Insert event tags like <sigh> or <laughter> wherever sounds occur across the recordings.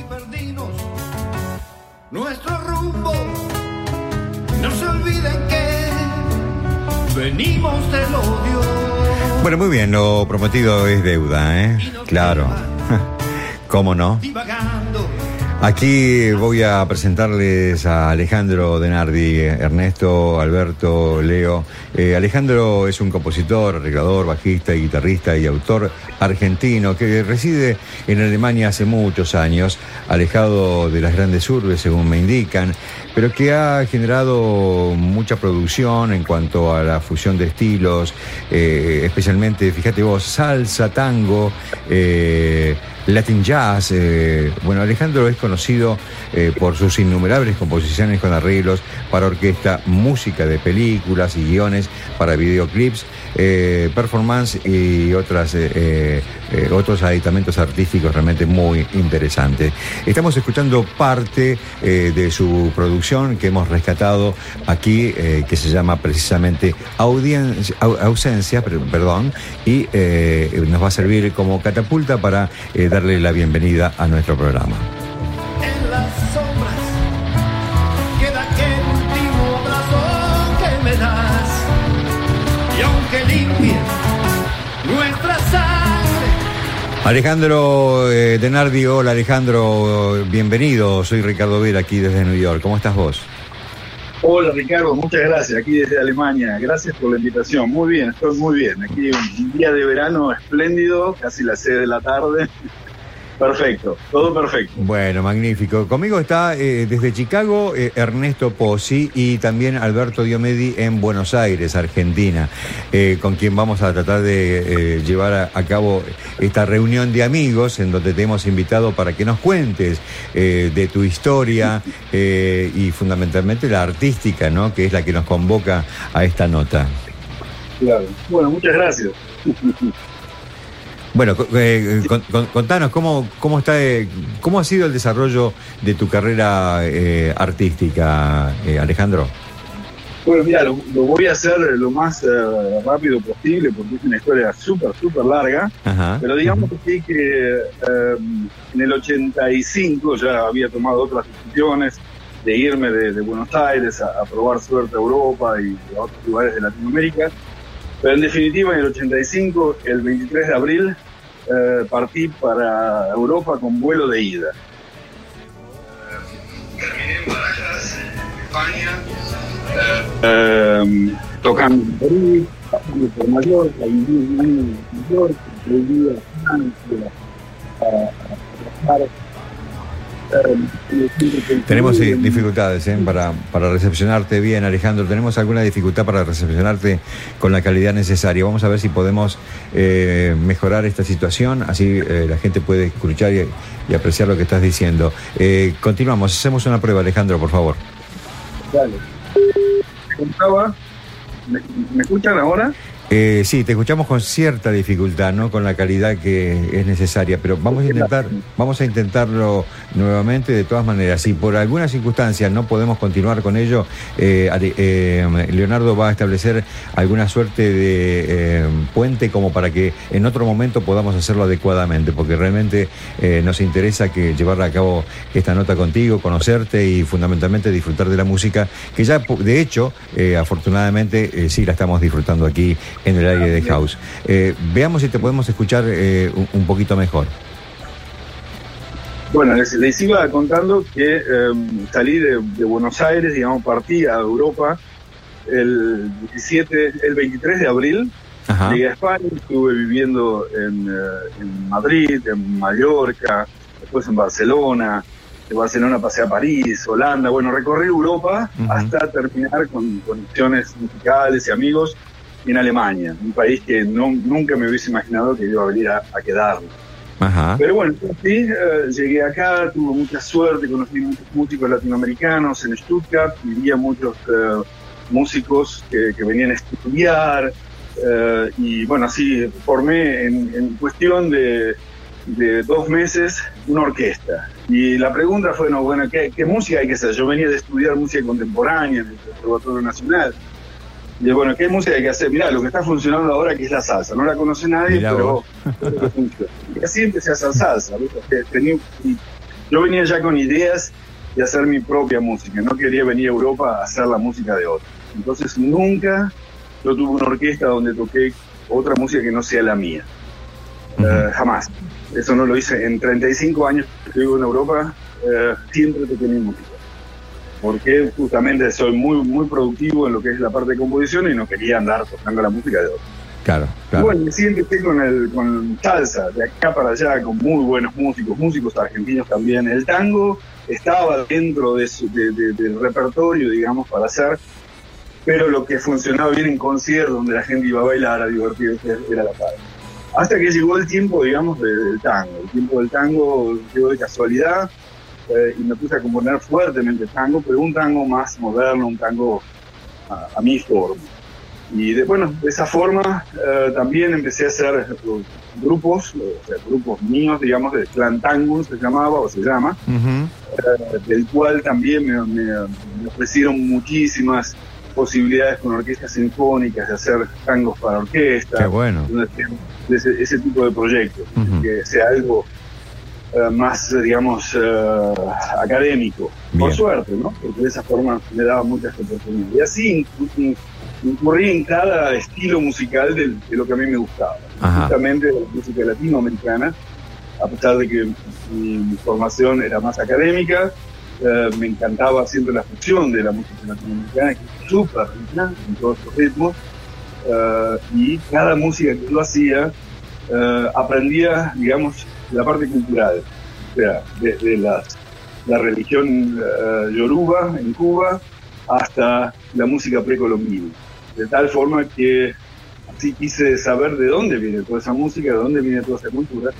y perdimos nuestro rumbo. No se olviden que venimos del odio. Bueno, muy bien, lo prometido es deuda, ¿eh? Claro. <laughs> ¿Cómo no? Aquí voy a presentarles a Alejandro Denardi, Ernesto, Alberto, Leo. Eh, Alejandro es un compositor, arreglador, bajista, guitarrista y autor argentino que reside en Alemania hace muchos años, alejado de las grandes urbes, según me indican, pero que ha generado mucha producción en cuanto a la fusión de estilos, eh, especialmente, fíjate vos, salsa, tango. eh, Latin Jazz. eh, bueno, Alejandro es conocido eh, por sus innumerables composiciones con arreglos para orquesta, música de películas y guiones para videoclips, eh, performance y otras, eh, eh, eh, otros aditamentos artísticos realmente muy interesantes. Estamos escuchando parte eh, de su producción que hemos rescatado aquí, que se llama precisamente Audiencia, Au- Ausencia, per- perdón, y nos va a servir como catapulta para darle la bienvenida a nuestro programa. Alejandro eh, Denardi, hola Alejandro, bienvenido. Soy Ricardo Vera aquí desde New York. ¿Cómo estás vos? Hola Ricardo, muchas gracias, aquí desde Alemania. Gracias por la invitación. Muy bien, estoy muy bien. Aquí un día de verano espléndido, casi las 6 de la tarde. Perfecto, todo perfecto. Bueno, magnífico. Conmigo está eh, desde Chicago eh, Ernesto Pozzi y también Alberto Diomedi en Buenos Aires, Argentina, eh, con quien vamos a tratar de eh, llevar a, a cabo esta reunión de amigos en donde te hemos invitado para que nos cuentes eh, de tu historia <laughs> eh, y fundamentalmente la artística, ¿no? Que es la que nos convoca a esta nota. Claro. Bueno, muchas gracias. <laughs> Bueno, eh, con- con- contanos cómo, cómo está, eh, cómo ha sido el desarrollo de tu carrera eh, artística, eh, Alejandro. Bueno, mira, lo, lo voy a hacer lo más eh, rápido posible porque es una historia súper, súper larga. Ajá. Pero digamos así que eh, en el 85 ya había tomado otras decisiones de irme de, de Buenos Aires a, a probar suerte a Europa y a otros lugares de Latinoamérica. Pero en definitiva, en el 85, el 23 de abril, eh, partí para Europa con vuelo de ida. Terminé en España, eh, tocando Perú, pasando por Mallorca, viví en Mallorca, a Francia, Tenemos en- dificultades ¿eh? para, para recepcionarte bien, Alejandro. Tenemos alguna dificultad para recepcionarte con la calidad necesaria. Vamos a ver si podemos eh, mejorar esta situación, así eh, la gente puede escuchar y, apreciar lo que estás diciendo. Eh, continuamos, hacemos una prueba, Alejandro, por favor. Dale. Contaba, ¿me, me escuchan ahora? Eh, sí, te escuchamos con cierta dificultad, no con la calidad que es necesaria, pero vamos a intentar, vamos a intentarlo nuevamente de todas maneras. Si por alguna circunstancia no podemos continuar con ello, eh, eh, Leonardo va a establecer alguna suerte de eh, puente como para que en otro momento podamos hacerlo adecuadamente, porque realmente nos interesa que llevar a cabo esta nota contigo, conocerte y fundamentalmente disfrutar de la música, que ya de hecho, afortunadamente, sí la estamos disfrutando aquí en el aire de House. Eh, veamos si te podemos escuchar eh, un, un poquito mejor. Bueno, les, les iba contando que eh, salí de, de Buenos Aires, digamos, partí a Europa el 17, el 23 de abril. Ajá. Llegué a España, estuve viviendo en, eh, en Madrid, en Mallorca, después en Barcelona. De Barcelona pasé a París, Holanda. Bueno, recorrí Europa hasta terminar con conexiones musicales y amigos en Alemania, un país que no, nunca me hubiese imaginado que iba a venir a, a quedarme. Ajá. Pero bueno, sí, eh, llegué acá, tuve mucha suerte, conocí muchos músicos latinoamericanos en Stuttgart, vivía muchos eh, músicos que, que venían a estudiar, eh, y bueno, así formé en, en cuestión de, de dos meses una orquesta. Y la pregunta fue, no, bueno, ¿qué, qué música hay que hacer? Yo venía de estudiar música contemporánea en el Conservatorio Nacional. Y bueno, ¿qué música hay que hacer? Mirá, lo que está funcionando ahora que es la salsa. No la conoce nadie, Mirá pero pero. <laughs> Y así empecé a hacer salsa. tenía- yo venía ya con ideas de hacer mi propia música, no quería venir a Europa a hacer la música de otros. Entonces nunca yo tuve una orquesta donde toqué otra música que no sea la mía. Eh, jamás. Eso no lo hice. En 35 años que vivo en Europa, eh, siempre toqué mi música. Porque justamente soy muy, muy productivo en lo que es la parte de composición y no quería andar tocando la música de otros. Claro, claro. Bueno, me empecé con, el, con salsa, de acá para allá, con muy buenos músicos, músicos argentinos también. El tango estaba dentro de del repertorio, digamos, para hacer, pero lo que funcionaba bien en concierto, donde la gente iba a bailar, a divertirse, era la parte. Hasta que llegó el tiempo, digamos, del tango. El tiempo del tango llegó de casualidad eh, y me puse a componer fuertemente tango, pero un tango más moderno, un tango a, a mi forma. Y de, bueno, de esa forma eh, también empecé a hacer grupos, o sea, grupos míos, digamos, de Clan Tango se llamaba o se llama, eh, del cual también me, me, ofrecieron muchísimas posibilidades con orquestas sinfónicas de hacer tangos para orquesta. Qué bueno. Ese, ese tipo de proyectos, que sea algo eh, más, digamos, académico. Por suerte, ¿no? Porque de esa forma me daba muchas oportunidades. Y así incurrí en cada estilo musical de, lo que a mí me gustaba. Justamente la música latinoamericana, a pesar de que mi, formación era más académica, eh, me encantaba siempre la fusión de la música latinoamericana, que es súper rica en todos los ritmos, eh, y cada música que yo hacía eh, aprendía, digamos, la parte cultural, o sea, de, la religión yoruba en Cuba hasta la música precolombina. De tal forma que así quise saber de dónde viene toda esa música, de dónde viene toda esa cultura,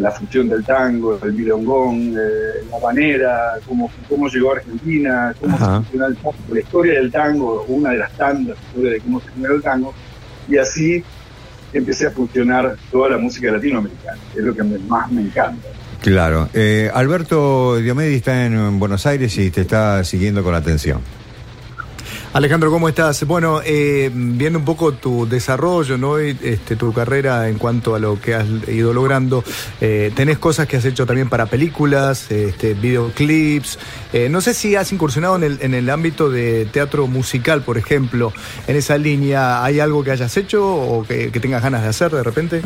la función del tango, el milongón, eh, la banera, cómo, cómo llegó a Argentina, cómo se funciona el tango, la historia del tango, una de las tantas historias de cómo se generó el tango, y así empecé a funcionar toda la música latinoamericana, es lo que más me encanta. Claro. Eh, Alberto Diomedes está en Buenos Aires y te está siguiendo con atención. Alejandro, ¿cómo estás? Bueno, eh, viendo un poco tu desarrollo, ¿no? Este, tu carrera en cuanto a lo que has ido logrando, eh, tenés cosas que has hecho también para películas, este, videoclips. Eh, no sé si has incursionado en el, en el ámbito de teatro musical, por ejemplo, en esa línea. ¿Hay algo que hayas hecho o que, tengas ganas de hacer de repente?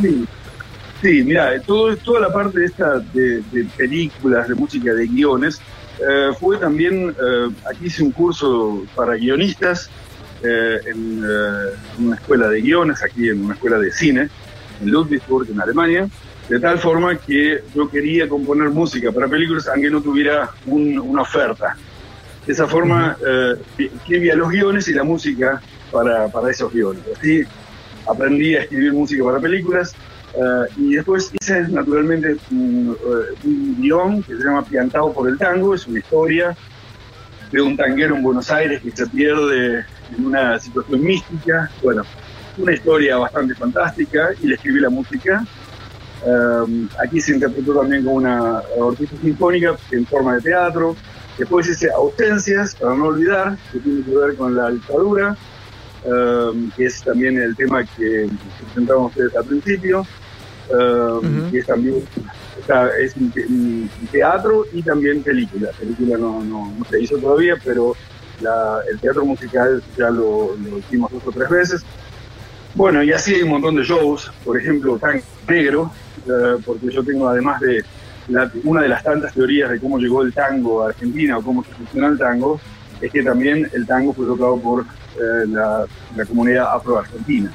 Sí. Mira, todo, toda la parte de, de películas, de música, de guiones, eh, fue también, eh, aquí hice un curso para guionistas eh, en, una escuela de guiones, aquí en una escuela de cine, en Ludwigsburg, en Alemania, de tal forma que yo quería componer música para películas aunque no tuviera una oferta. De esa forma escribía los guiones y la música para, para esos guiones. Así aprendí a escribir música para películas, eh, y después hice naturalmente un, uh, guion que se llama Piantado por el Tango, es una historia de un tanguero en Buenos Aires que se pierde en una situación mística. Bueno, una historia bastante fantástica y le escribí la música. Um, aquí se interpretó también con una orquesta sinfónica en forma de teatro. Después hice Ausencias, para no olvidar, que tiene que ver con la dictadura, um, que es también el tema que presentamos ustedes al principio. Um, que es también es un, teatro y también película. Película no, no, se hizo todavía, pero el teatro musical ya lo, hicimos dos o tres veces. Bueno, y así hay un montón de shows, por ejemplo, Tango Negro, uh, porque yo tengo además de una de las tantas teorías de cómo llegó el tango a Argentina o cómo se funciona el tango, es que también el tango fue tocado por uh, la, comunidad afro-argentina.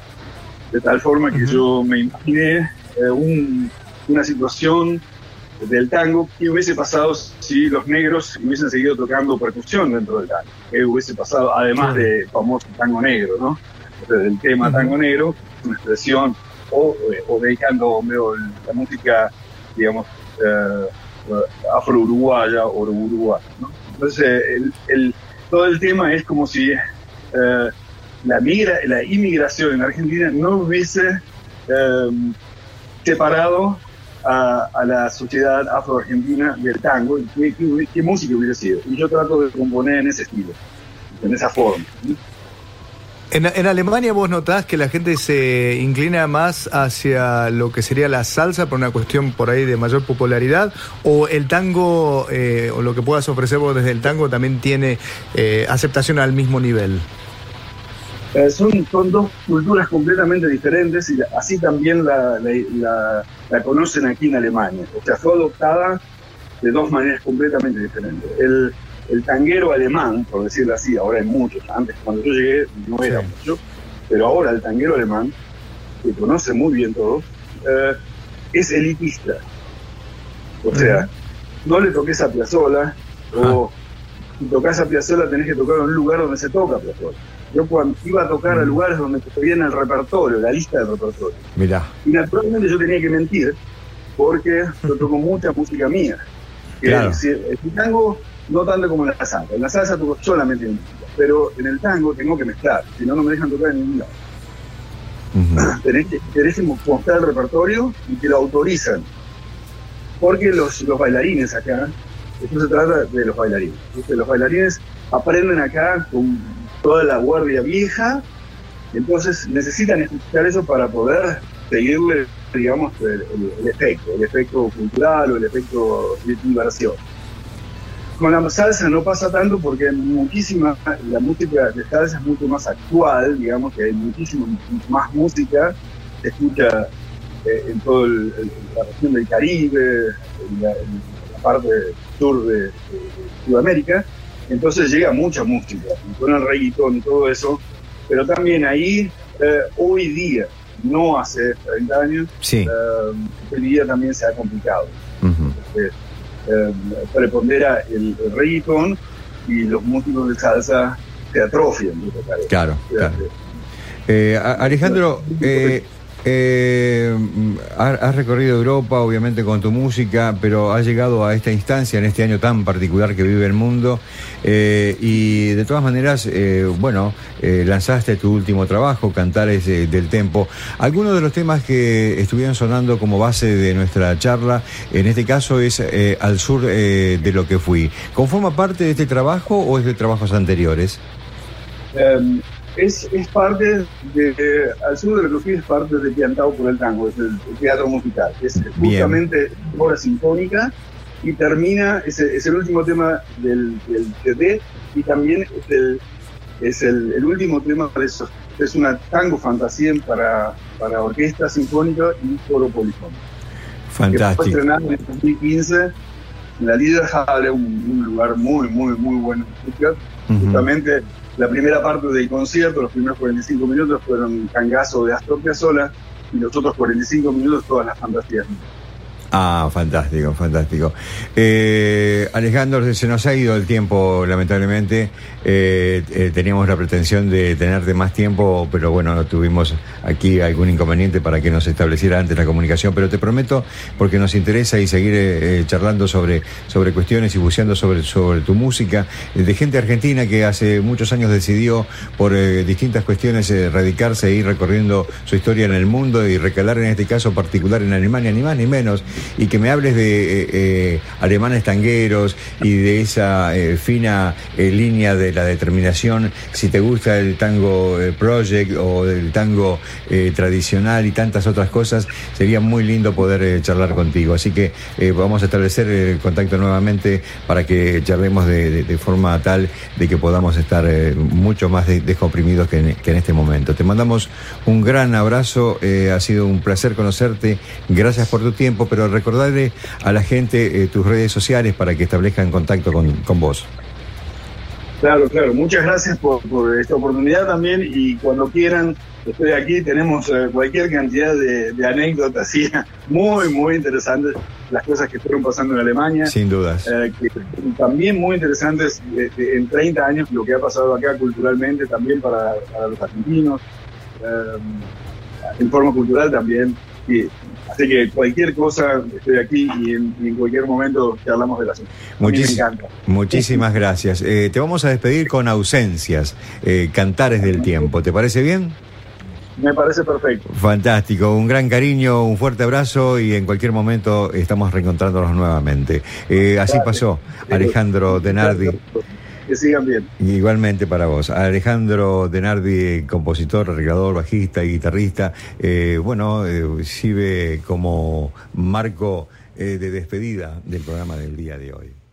De tal forma que yo me imaginé eh, una situación del tango que hubiese pasado si los negros hubiesen seguido tocando percusión dentro del tango, que hubiese pasado además de famoso tango negro, ¿no? del tema tango negro, una expresión, o, eh, o dedicando la música, digamos, eh, afro-uruguaya o uruguaya, ¿no? Entonces, el, todo el tema es como si la, migra, la inmigración en Argentina no hubiese separado a, la sociedad afro-argentina del tango qué, música hubiera sido. Y yo trato de componer en ese estilo, en esa forma. En, Alemania vos notás que la gente se inclina más hacia lo que sería la salsa por una cuestión por ahí de mayor popularidad o el tango eh, o lo que puedas ofrecer vos desde el tango también tiene eh, aceptación al mismo nivel. Eh, son, son dos culturas completamente diferentes y así también la, la, conocen aquí en Alemania. O sea, fue adoptada de dos maneras completamente diferentes. El, el tanguero alemán, por decirlo así, ahora hay muchos, antes cuando yo llegué no era mucho, pero ahora el tanguero alemán, que conoce muy bien todo, eh, es elitista. O sea, no le toques a Piazzola, o si tocas a Piazzola tenés que tocar en un lugar donde se toca Piazzola. Yo cuando iba a tocar a lugares donde en el repertorio, la lista del repertorio. Mirá. Y naturalmente yo tenía que mentir, porque yo toco mucha música mía. claro. el tango no tanto como en la salsa. En la salsa toco solamente música, pero en el tango tengo que mezclar, si no, no me dejan tocar en ningún lado. <clears throat> tenés, que, mostrar el repertorio y que lo autorizan. Porque los, los bailarines acá, esto se trata de los bailarines. Los bailarines aprenden acá con toda la guardia vieja, entonces necesitan escuchar eso para poder seguirle, digamos, el, efecto, el efecto cultural o el efecto de diversión. Con la salsa no pasa tanto porque muchísima, la música de salsa es mucho más actual, digamos que hay muchísima más música, se escucha eh, en toda la región del Caribe, en la, parte sur de, Sudamérica, entonces llega mucha música, con el reggaetón y todo eso, pero también ahí, eh, hoy día, no hace 30 años, sí. hoy día también se ha complicado eh, prepondera el, el, reggaetón y los músicos de salsa se atrofian. Claro, claro. Eh, Alejandro, eh, eh, has recorrido Europa, obviamente, con tu música, pero has llegado a esta instancia en este año tan particular que vive el mundo. Eh, y de todas maneras, eh, bueno, eh, lanzaste tu último trabajo, Cantares del Tempo. Algunos de los temas que estuvieron sonando como base de nuestra charla, en este caso es Al sur de lo que fui. ¿Conforma parte de este trabajo o es de trabajos anteriores? Em, es, es parte de, al sur de lo que es parte de Piantao por el Tango, es el, teatro musical, es justamente obra sinfónica y termina, es, es el último tema del, del CD y también es el, es el, el último tema de eso. Es una tango fantasía para, para orquesta sinfónica y coro polifónico. Fantástico. Que fue estrenado en 2015 en la Hall, un, un lugar muy, muy, muy bueno. Justamente la primera parte del concierto, los primeros 45 minutos fueron cangazo de Astor Piazzolla y los otros 45 minutos todas las fantasías. Ah, fantástico, fantástico. Eh, Alejandro, se nos ha ido el tiempo, lamentablemente. Eh, eh, teníamos la pretensión de tenerte más tiempo, pero bueno, tuvimos aquí algún inconveniente para que nos estableciera antes la comunicación. Pero te prometo, porque nos interesa y seguir eh, charlando sobre, sobre cuestiones y buceando sobre, sobre tu música, de gente argentina que hace muchos años decidió, por distintas cuestiones, radicarse e ir recorriendo su historia en el mundo y recalar en este caso particular en Alemania, ni más ni menos y que me hables de eh, eh, alemanes tangueros y de esa eh, fina línea de la determinación, si te gusta el tango project o el tango tradicional y tantas otras cosas, sería muy lindo poder charlar contigo. Así que vamos a establecer el contacto nuevamente para que charlemos de, forma tal de que podamos estar mucho más descomprimidos que en, que en, este momento. Te mandamos un gran abrazo, ha sido un placer conocerte, gracias por tu tiempo, pero recordarle a la gente eh, tus redes sociales para que establezcan contacto con, con vos. Claro, claro. Muchas gracias por, por, esta oportunidad también y cuando quieran, estoy aquí, tenemos eh, cualquier cantidad de, anécdotas <laughs> muy, muy interesantes, las cosas que fueron pasando en Alemania. Sin dudas. Eh, también muy interesantes en 30 años lo que ha pasado acá culturalmente, también para, para los argentinos, en forma cultural también. Y Así que cualquier cosa, estoy aquí y en, cualquier momento te hablamos de la encanta. Muchísimas gracias. Eh, te vamos a despedir con ausencias, eh, cantares del tiempo. ¿Te parece bien? Me parece perfecto. Fantástico, un gran cariño, un fuerte abrazo y en cualquier momento estamos reencontrándonos nuevamente. Eh, así pasó Alejandro Denardi. Que sigan bien. Igualmente para vos. Alejandro Denardi, compositor, arreglador, bajista y guitarrista, eh, bueno, eh, sirve como marco eh, de despedida del programa del día de hoy.